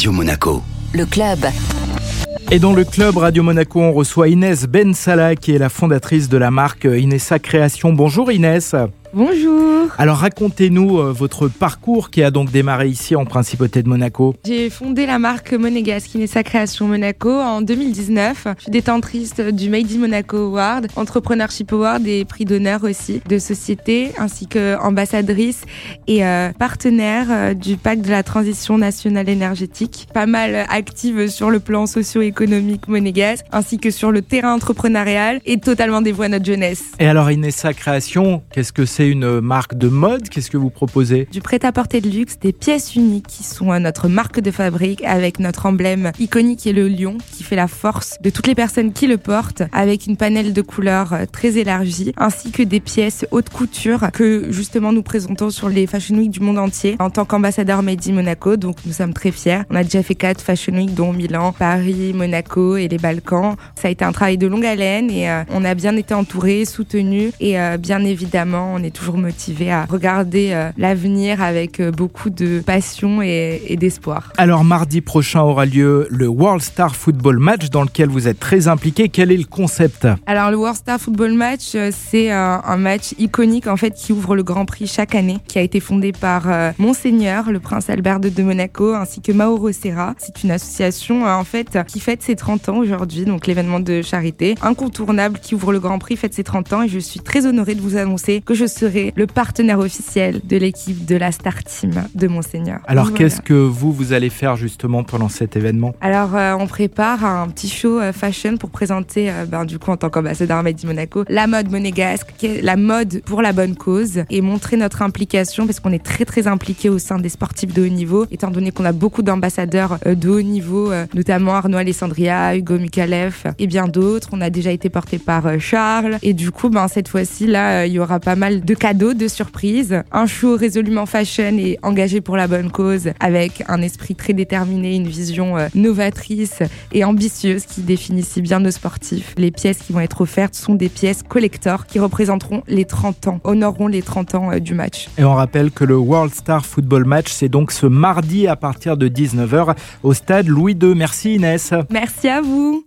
Radio Monaco. Le club. Et dans le club Radio Monaco, on reçoit Inès Ben Salah, qui est la fondatrice de la marque Inessa Création. Bonjour Inès. Bonjour. Alors racontez-nous euh, votre parcours qui a donc démarré ici en Principauté de Monaco. J'ai fondé la marque Monégasque Inessa Création Monaco en 2019. Je suis détentrice du Made in Monaco Award, Entrepreneurship Award et prix d'honneur aussi de société, ainsi que ambassadrice et euh, partenaire euh, du pacte de la transition nationale énergétique. Pas mal active sur le plan socio-économique monégasque, ainsi que sur le terrain entrepreneurial et totalement dévouée à notre jeunesse. Et alors Inessa Création, qu'est-ce que c'est une marque de mode Qu'est-ce que vous proposez? Du prêt-à-porter de luxe, des pièces uniques qui sont notre marque de fabrique avec notre emblème iconique est le lion qui fait la force de toutes les personnes qui le portent avec une panel de couleurs euh, très élargie ainsi que des pièces haute couture que justement nous présentons sur les Fashion Week du monde entier en tant qu'ambassadeur Made in Monaco. Donc nous sommes très fiers. On a déjà fait quatre Fashion Week dont Milan, Paris, Monaco et les Balkans. Ça a été un travail de longue haleine et euh, on a bien été entouré, soutenu et euh, bien évidemment on est toujours motivé à regarder euh, l'avenir avec euh, beaucoup de passion et, et d'espoir. Alors mardi prochain aura lieu le World Star Football Match dans lequel vous êtes très impliqué. Quel est le concept? Alors le World Star Football Match, euh, c'est un, un match iconique en fait qui ouvre le Grand Prix chaque année, qui a été fondé par Monseigneur, le prince Albert de, de Monaco, ainsi que Mauro Serra. C'est une association en fait qui fête ses 30 ans aujourd'hui, donc l'événement de charité incontournable qui ouvre le Grand Prix fête ses 30 ans et je suis très honorée de vous annoncer que je serai le partenaire officiel de l'équipe de la Star Team de Monseigneur. Alors Voilà. qu'est-ce que vous, vous allez faire justement pendant cet événement? Alors, euh, on prépare un petit show euh, fashion pour présenter, euh, ben, du coup, en tant qu'ambassadeur Made in Monaco, la mode monégasque, qui est la mode pour la bonne cause, et montrer notre implication, parce qu'on est très, très impliqué au sein des sportifs de haut niveau, étant donné qu'on a beaucoup d'ambassadeurs euh, de haut niveau, notamment Arnaud Alessandria, Hugo Mikalev, et bien d'autres. On a déjà été porté par Charles, et du coup, ben, cette fois-ci, là, il y aura pas mal de cadeaux, de surprises, un show résolument fashion et engagé pour la bonne cause, avec un esprit très déterminé, une vision euh, novatrice et ambitieuse qui définit si bien nos sportifs. Les pièces qui vont être offertes sont des pièces collector qui représenteront les 30 ans, honoreront les 30 ans euh, du match. Et on rappelle que le World Star Football Match, c'est donc ce mardi à partir de 19h au stade Louis II. Merci Inès. Merci à vous